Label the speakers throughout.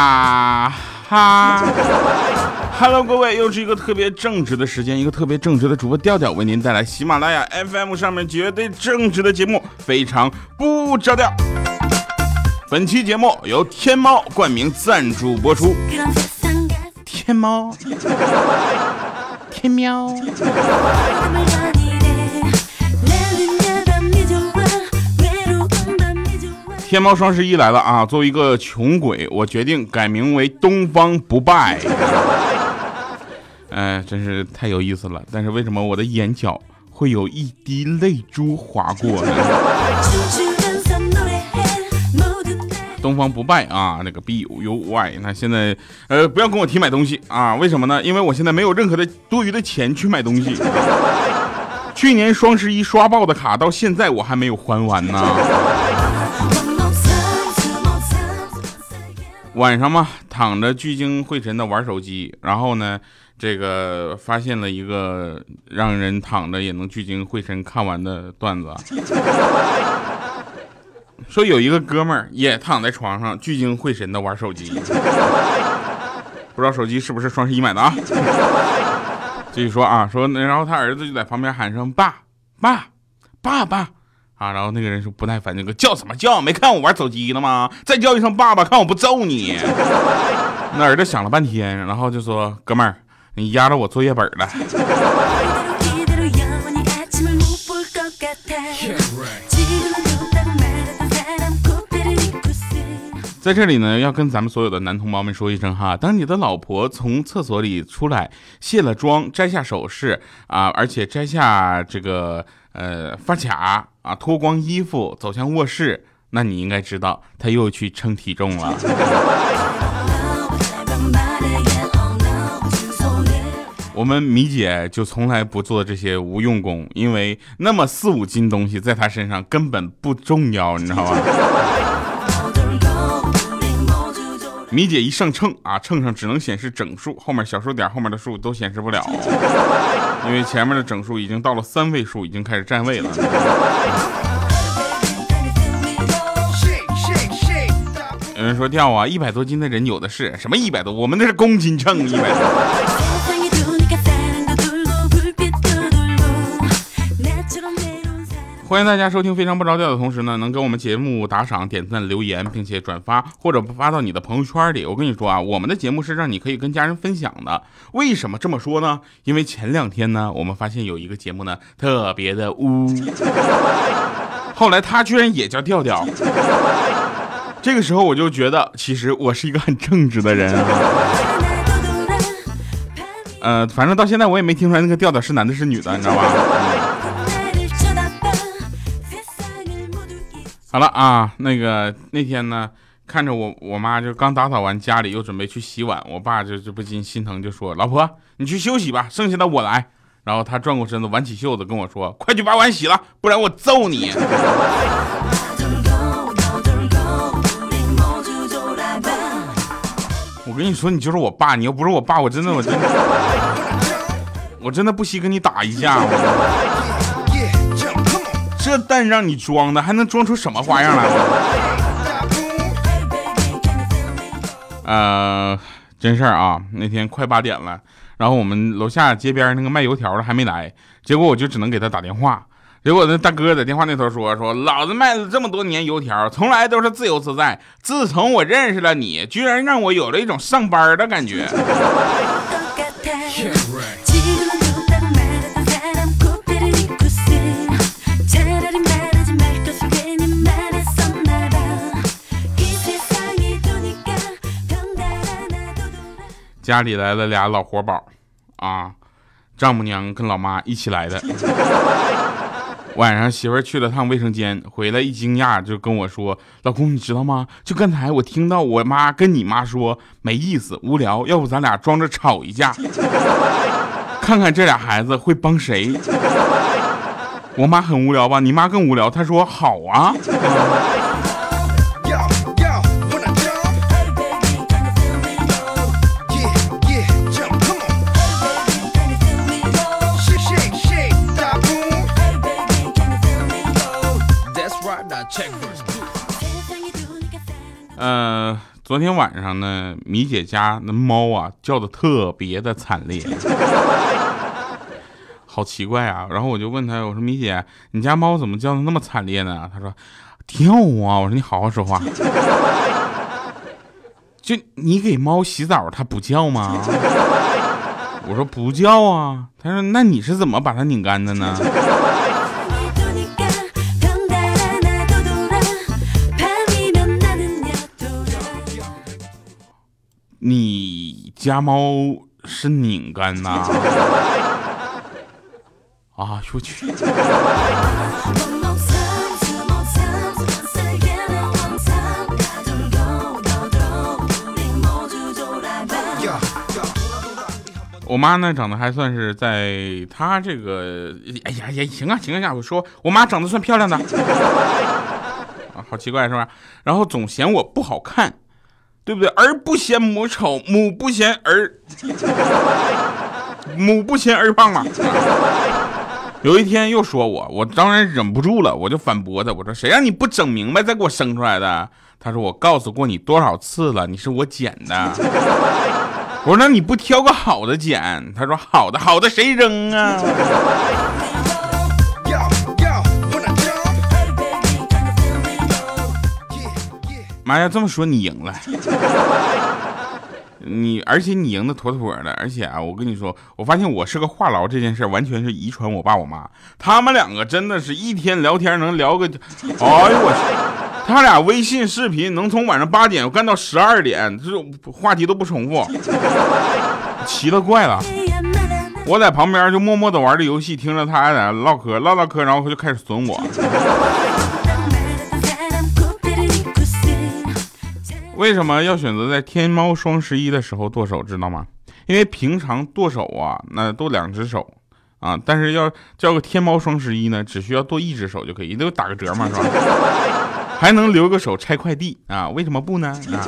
Speaker 1: 啊哈，Hello，各位，又是一个特别正直的时间，一个特别正直的主播调调为您带来喜马拉雅 FM 上面绝对正直的节目，非常不着调。本期节目由天猫冠名赞助播出。天猫，天喵。天猫双十一来了啊！作为一个穷鬼，我决定改名为东方不败。哎，真是太有意思了。但是为什么我的眼角会有一滴泪珠划过呢？东方不败啊，那个 B U Y。那现在呃，不要跟我提买东西啊！为什么呢？因为我现在没有任何的多余的钱去买东西。去年双十一刷爆的卡，到现在我还没有还完呢。晚上嘛，躺着聚精会神的玩手机，然后呢，这个发现了一个让人躺着也能聚精会神看完的段子，说有一个哥们儿也躺在床上聚精会神的玩手机，不知道手机是不是双十一买的啊？继续说啊，说然后他儿子就在旁边喊声爸爸爸爸。啊，然后那个人说不耐烦，那个叫什么叫？没看我玩手机呢吗？再叫一声爸爸，看我不揍你！那儿子想了半天，然后就说：“哥们儿，你压着我作业本了。”在这里呢，要跟咱们所有的男同胞们说一声哈，当你的老婆从厕所里出来，卸了妆，摘下首饰啊，而且摘下这个呃发卡啊，脱光衣服走向卧室，那你应该知道，他又去称体重了。我们米姐就从来不做这些无用功，因为那么四五斤东西在她身上根本不重要，你知道吗？米姐一上秤啊，秤上只能显示整数，后面小数点后面的数都显示不了，因为前面的整数已经到了三位数，已经开始占位了。有人说掉啊，一百多斤的人有的是什么一百多？我们那是公斤秤，一百多。欢迎大家收听《非常不着调》的同时呢，能给我们节目打赏、点赞、留言，并且转发或者发到你的朋友圈里。我跟你说啊，我们的节目是让你可以跟家人分享的。为什么这么说呢？因为前两天呢，我们发现有一个节目呢特别的污，后来他居然也叫调调。这个时候我就觉得，其实我是一个很正直的人啊。呃，反正到现在我也没听出来那个调调是男的是女的，你知道吧？好了啊，那个那天呢，看着我我妈就刚打扫完家里，又准备去洗碗，我爸就就不禁心疼，就说：“老婆，你去休息吧，剩下的我来。”然后他转过身子，挽起袖子跟我说：“快去把碗洗了，不然我揍你。” 我跟你说，你就是我爸，你要不是我爸，我真的我真的我真的不惜跟你打一架。这蛋让你装的，还能装出什么花样来？呃，真事儿啊，那天快八点了，然后我们楼下街边那个卖油条的还没来，结果我就只能给他打电话。结果那大哥在电话那头说：“说老子卖了这么多年油条，从来都是自由自在，自从我认识了你，居然让我有了一种上班的感觉。”家里来了俩老活宝，啊，丈母娘跟老妈一起来的。晚上媳妇去了趟卫生间，回来一惊讶就跟我说：“老公，你知道吗？就刚才我听到我妈跟你妈说没意思、无聊，要不咱俩装着吵一架，看看这俩孩子会帮谁。”我妈很无聊吧？你妈更无聊。她说：“好啊。”呃昨天晚上呢，米姐家那猫啊叫的特别的惨烈，好奇怪啊！然后我就问她，我说米姐，你家猫怎么叫的那么惨烈呢？她说跳啊！我说你好好说话，就你给猫洗澡它不叫吗？我说不叫啊。她说那你是怎么把它拧干的呢？你家猫是拧干呐？啊，我去！我妈呢，长得还算是在她这个，哎呀呀，行啊行啊，我说我妈长得算漂亮的，啊，好奇怪是吧？然后总嫌我不好看。对不对？儿不嫌母丑，母不嫌儿，母不嫌儿胖嘛。有一天又说我，我当然忍不住了，我就反驳他，我说谁让你不整明白再给我生出来的？他说我告诉过你多少次了，你是我捡的。我说那你不挑个好的捡？他说好的好的谁扔啊？妈呀，这么说你赢了，你而且你赢的妥妥的，而且啊，我跟你说，我发现我是个话痨这件事完全是遗传我爸我妈，他们两个真的是一天聊天能聊个，哎呦我去，他俩微信视频能从晚上八点干到十二点，这话题都不重复，奇了怪了，我在旁边就默默的玩着游戏，听着他俩唠嗑唠唠嗑，然后他就开始损我。为什么要选择在天猫双十一的时候剁手，知道吗？因为平常剁手啊，那剁两只手啊，但是要叫个天猫双十一呢，只需要剁一只手就可以，都打个折嘛，是吧？还能留个手拆快递啊？为什么不呢？啊？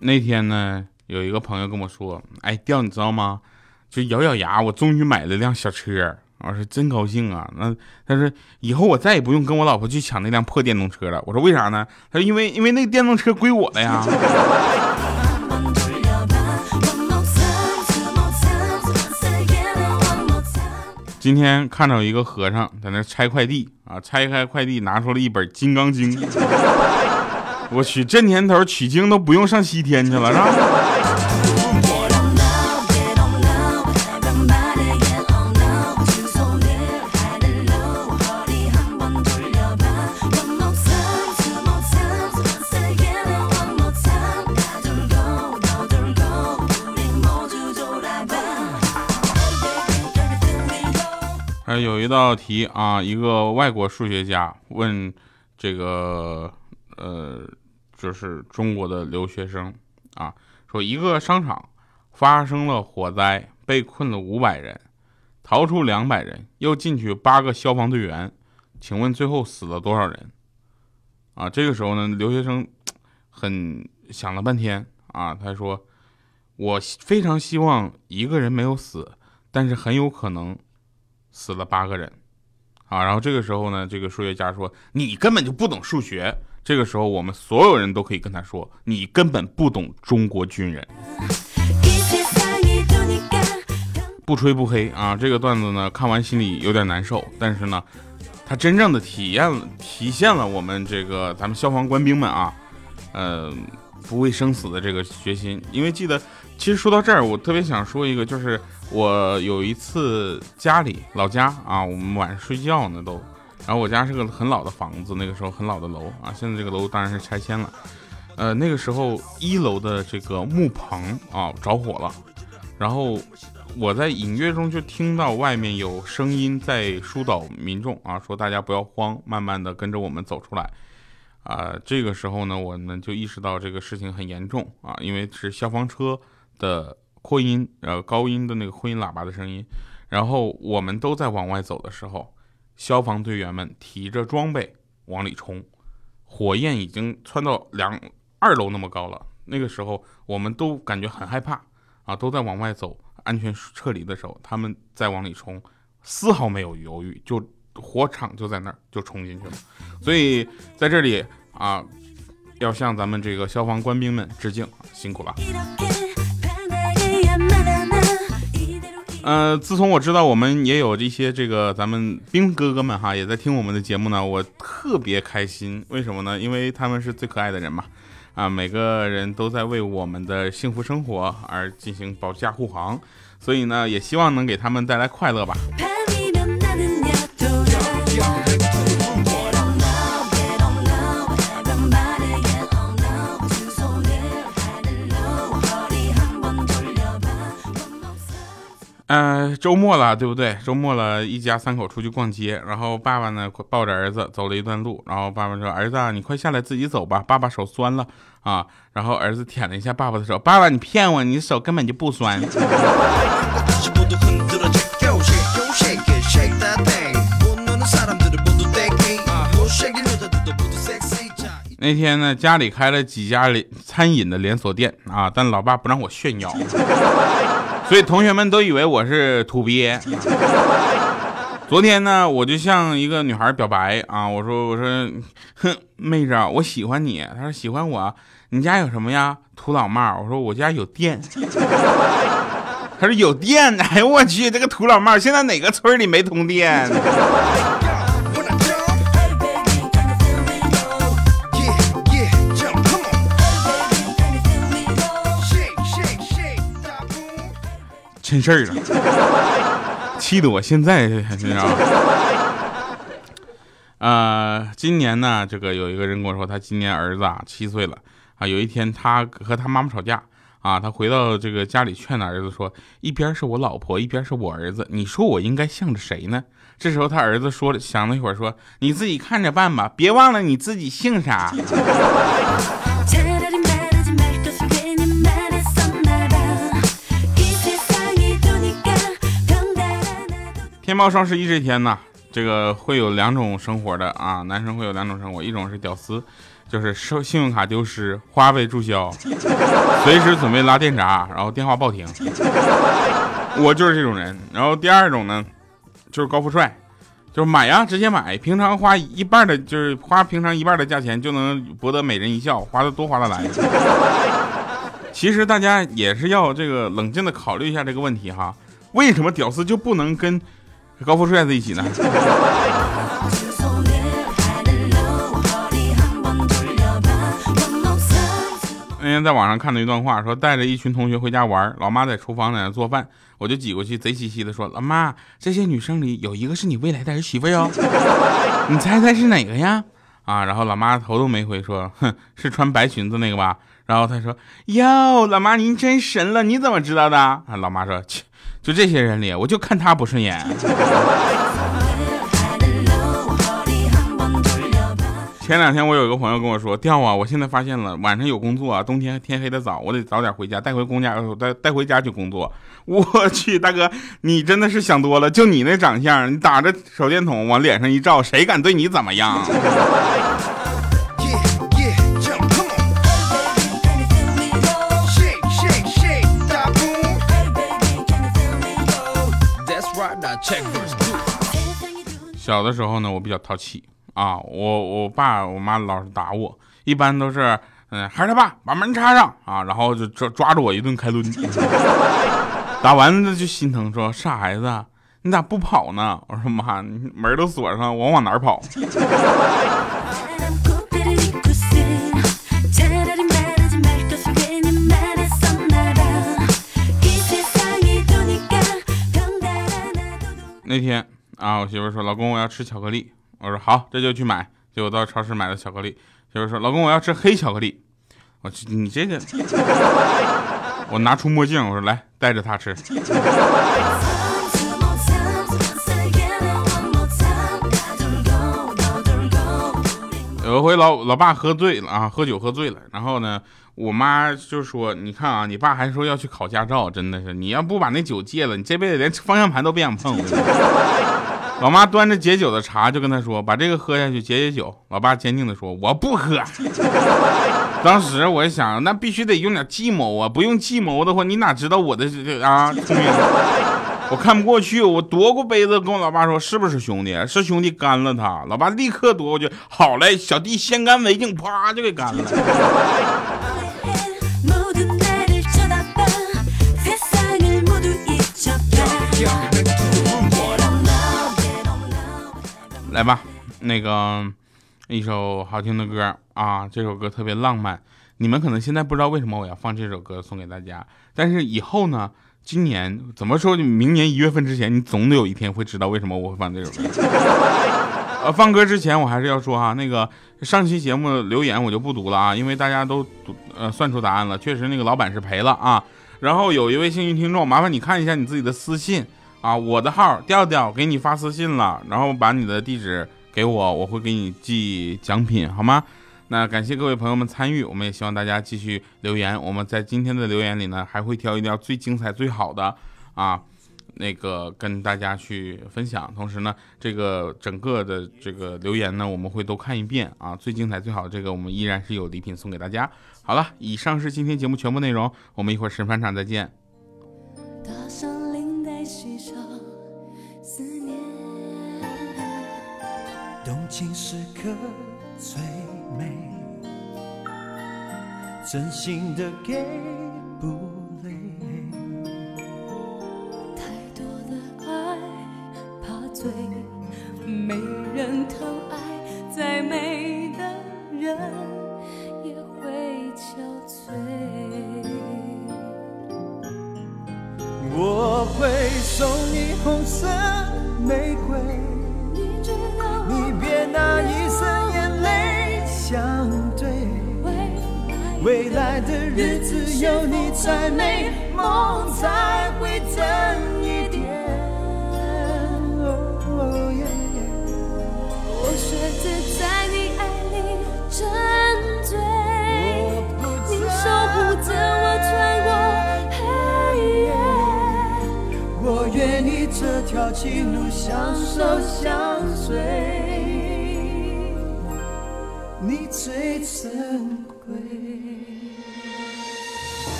Speaker 1: 那天呢？有一个朋友跟我说：“哎，调你知道吗？就咬咬牙，我终于买了辆小车。我说真高兴啊！那他说以后我再也不用跟我老婆去抢那辆破电动车了。我说为啥呢？他说因为因为那个电动车归我的呀。今天看到一个和尚在那拆快递啊，拆开快递拿出了一本《金刚经》。我去，这年头取经都不用上西天去了，是吧？”有一道题啊，一个外国数学家问这个呃，就是中国的留学生啊，说一个商场发生了火灾，被困了五百人，逃出两百人，又进去八个消防队员，请问最后死了多少人？啊，这个时候呢，留学生很想了半天啊，他说我非常希望一个人没有死，但是很有可能。死了八个人，啊，然后这个时候呢，这个数学家说：“你根本就不懂数学。”这个时候，我们所有人都可以跟他说：“你根本不懂中国军人。”不吹不黑啊，这个段子呢，看完心里有点难受，但是呢，它真正的体验了体现了我们这个咱们消防官兵们啊，呃，不畏生死的这个决心。因为记得，其实说到这儿，我特别想说一个，就是。我有一次家里老家啊，我们晚上睡觉呢都，然后我家是个很老的房子，那个时候很老的楼啊，现在这个楼当然是拆迁了。呃，那个时候一楼的这个木棚啊着火了，然后我在隐约中就听到外面有声音在疏导民众啊，说大家不要慌，慢慢的跟着我们走出来。啊，这个时候呢，我们就意识到这个事情很严重啊，因为是消防车的。扩音，呃，高音的那个扩音喇叭的声音，然后我们都在往外走的时候，消防队员们提着装备往里冲，火焰已经窜到两二楼那么高了。那个时候，我们都感觉很害怕啊，都在往外走，安全撤离的时候，他们再往里冲，丝毫没有犹豫，就火场就在那儿，就冲进去了。所以在这里啊，要向咱们这个消防官兵们致敬，辛苦了。呃，自从我知道我们也有一些这个咱们兵哥哥们哈，也在听我们的节目呢，我特别开心。为什么呢？因为他们是最可爱的人嘛，啊，每个人都在为我们的幸福生活而进行保驾护航，所以呢，也希望能给他们带来快乐吧。呃，周末了，对不对？周末了，一家三口出去逛街，然后爸爸呢抱着儿子走了一段路，然后爸爸说：“儿子，你快下来自己走吧，爸爸手酸了啊。”然后儿子舔了一下爸爸的手，爸爸你骗我，你手根本就不酸。那天呢，家里开了几家连餐饮的连锁店啊，但老爸不让我炫耀。所以同学们都以为我是土鳖。昨天呢，我就向一个女孩表白啊，我说我说，哼，妹子，我喜欢你。她说喜欢我，你家有什么呀？土老帽。我说我家有电。她说有电？哎呦我去，这个土老帽，现在哪个村里没通电？真事儿了，气得我现在你知道吗？呃，今年呢，这个有一个人跟我说，他今年儿子啊七岁了啊。有一天他和他妈妈吵架啊，他回到这个家里劝他儿子说，一边是我老婆，一边是我儿子，你说我应该向着谁呢？这时候他儿子说了，想了一会儿说，你自己看着办吧，别忘了你自己姓啥。猫双十一这天呢，这个会有两种生活的啊，男生会有两种生活，一种是屌丝，就是收信用卡丢失、花呗注销，随时准备拉电闸，然后电话报停。我就是这种人。然后第二种呢，就是高富帅，就是买呀，直接买，平常花一半的，就是花平常一半的价钱就能博得美人一笑，花的多花的来。其实大家也是要这个冷静的考虑一下这个问题哈，为什么屌丝就不能跟？高富帅在一起呢。那天在网上看到一段话，说带着一群同学回家玩，老妈在厨房在那做饭，我就挤过去，贼兮兮的说：“老妈，这些女生里有一个是你未来的儿媳妇哟，你猜猜是哪个呀？”啊，然后老妈头都没回，说：“哼，是穿白裙子那个吧？”然后他说：“哟，老妈您真神了，你怎么知道的？”啊，老妈说：“切。”就这些人里，我就看他不顺眼。前两天我有一个朋友跟我说：“掉啊，我现在发现了，晚上有工作啊，冬天天黑的早，我得早点回家，带回公家，带带回家去工作。” 我去，大哥，你真的是想多了。就你那长相，你打着手电筒往脸上一照，谁敢对你怎么样？小的时候呢，我比较淘气啊，我我爸我妈老是打我，一般都是嗯，孩儿他爸把门插上啊，然后就抓抓着我一顿开抡，打完了就心疼说傻孩子，你咋不跑呢？我说妈，门都锁上，我往哪跑？那天啊，我媳妇说：“老公，我要吃巧克力。”我说：“好，这就去买。”结果到超市买了巧克力。媳妇说：“老公，我要吃黑巧克力。”我去你这个，我拿出墨镜，我说：“来，带着他吃。”有一回，老老爸喝醉了啊，喝酒喝醉了，然后呢，我妈就说：“你看啊，你爸还说要去考驾照，真的是，你要不把那酒戒了，你这辈子连方向盘都别想碰。” 老妈端着解酒的茶就跟他说：“把这个喝下去解解酒。”老爸坚定的说：“我不喝。”当时我就想，那必须得用点计谋啊！不用计谋的话，你哪知道我的这啊？我看不过去，我夺过杯子跟我老爸说：“是不是兄弟？是兄弟干了他。”老爸立刻夺过去：“好嘞，小弟先干为敬。”啪就给干了。来吧，那个一首好听的歌啊，这首歌特别浪漫。你们可能现在不知道为什么我要放这首歌送给大家，但是以后呢，今年怎么说？明年一月份之前，你总得有一天会知道为什么我会放这首歌。呃，放歌之前我还是要说哈，那个上期节目留言我就不读了啊，因为大家都读呃算出答案了，确实那个老板是赔了啊。然后有一位幸运听众，麻烦你看一下你自己的私信。啊，我的号调调给你发私信了，然后把你的地址给我，我会给你寄奖品，好吗？那感谢各位朋友们参与，我们也希望大家继续留言。我们在今天的留言里呢，还会挑一条最精彩、最好的啊，那个跟大家去分享。同时呢，这个整个的这个留言呢，我们会都看一遍啊，最精彩、最好的这个，我们依然是有礼品送给大家。好了，以上是今天节目全部内容，我们一会儿神返场再见。动情时刻最美，真心的给不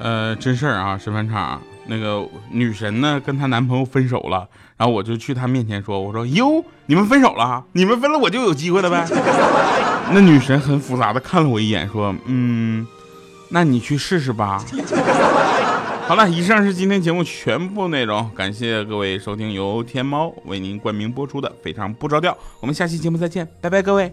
Speaker 1: 呃，真事儿啊，审判场那个女神呢，跟她男朋友分手了，然后我就去她面前说：“我说哟，你们分手了？你们分了，我就有机会了呗。”那女神很复杂的看了我一眼，说：“嗯，那你去试试吧。”好了，以上是今天节目全部内容，感谢各位收听由天猫为您冠名播出的《非常不着调》，我们下期节目再见，拜拜，各位。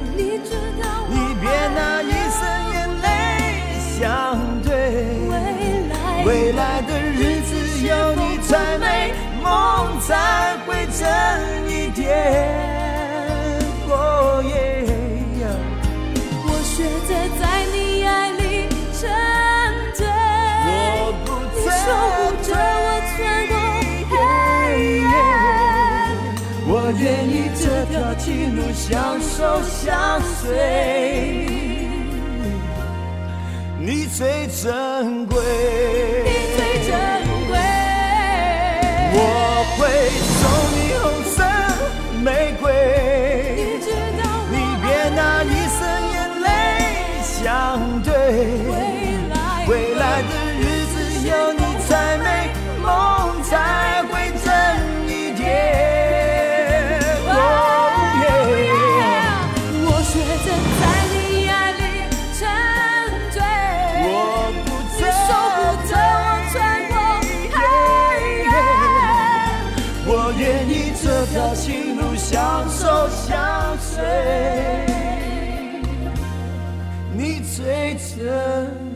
Speaker 1: 才会真一点。我学着在你爱里沉醉，你守护着我穿过黑夜。我愿意这条情路相守相随，你最珍贵。
Speaker 2: 愿意这条情路相守相随。你最真。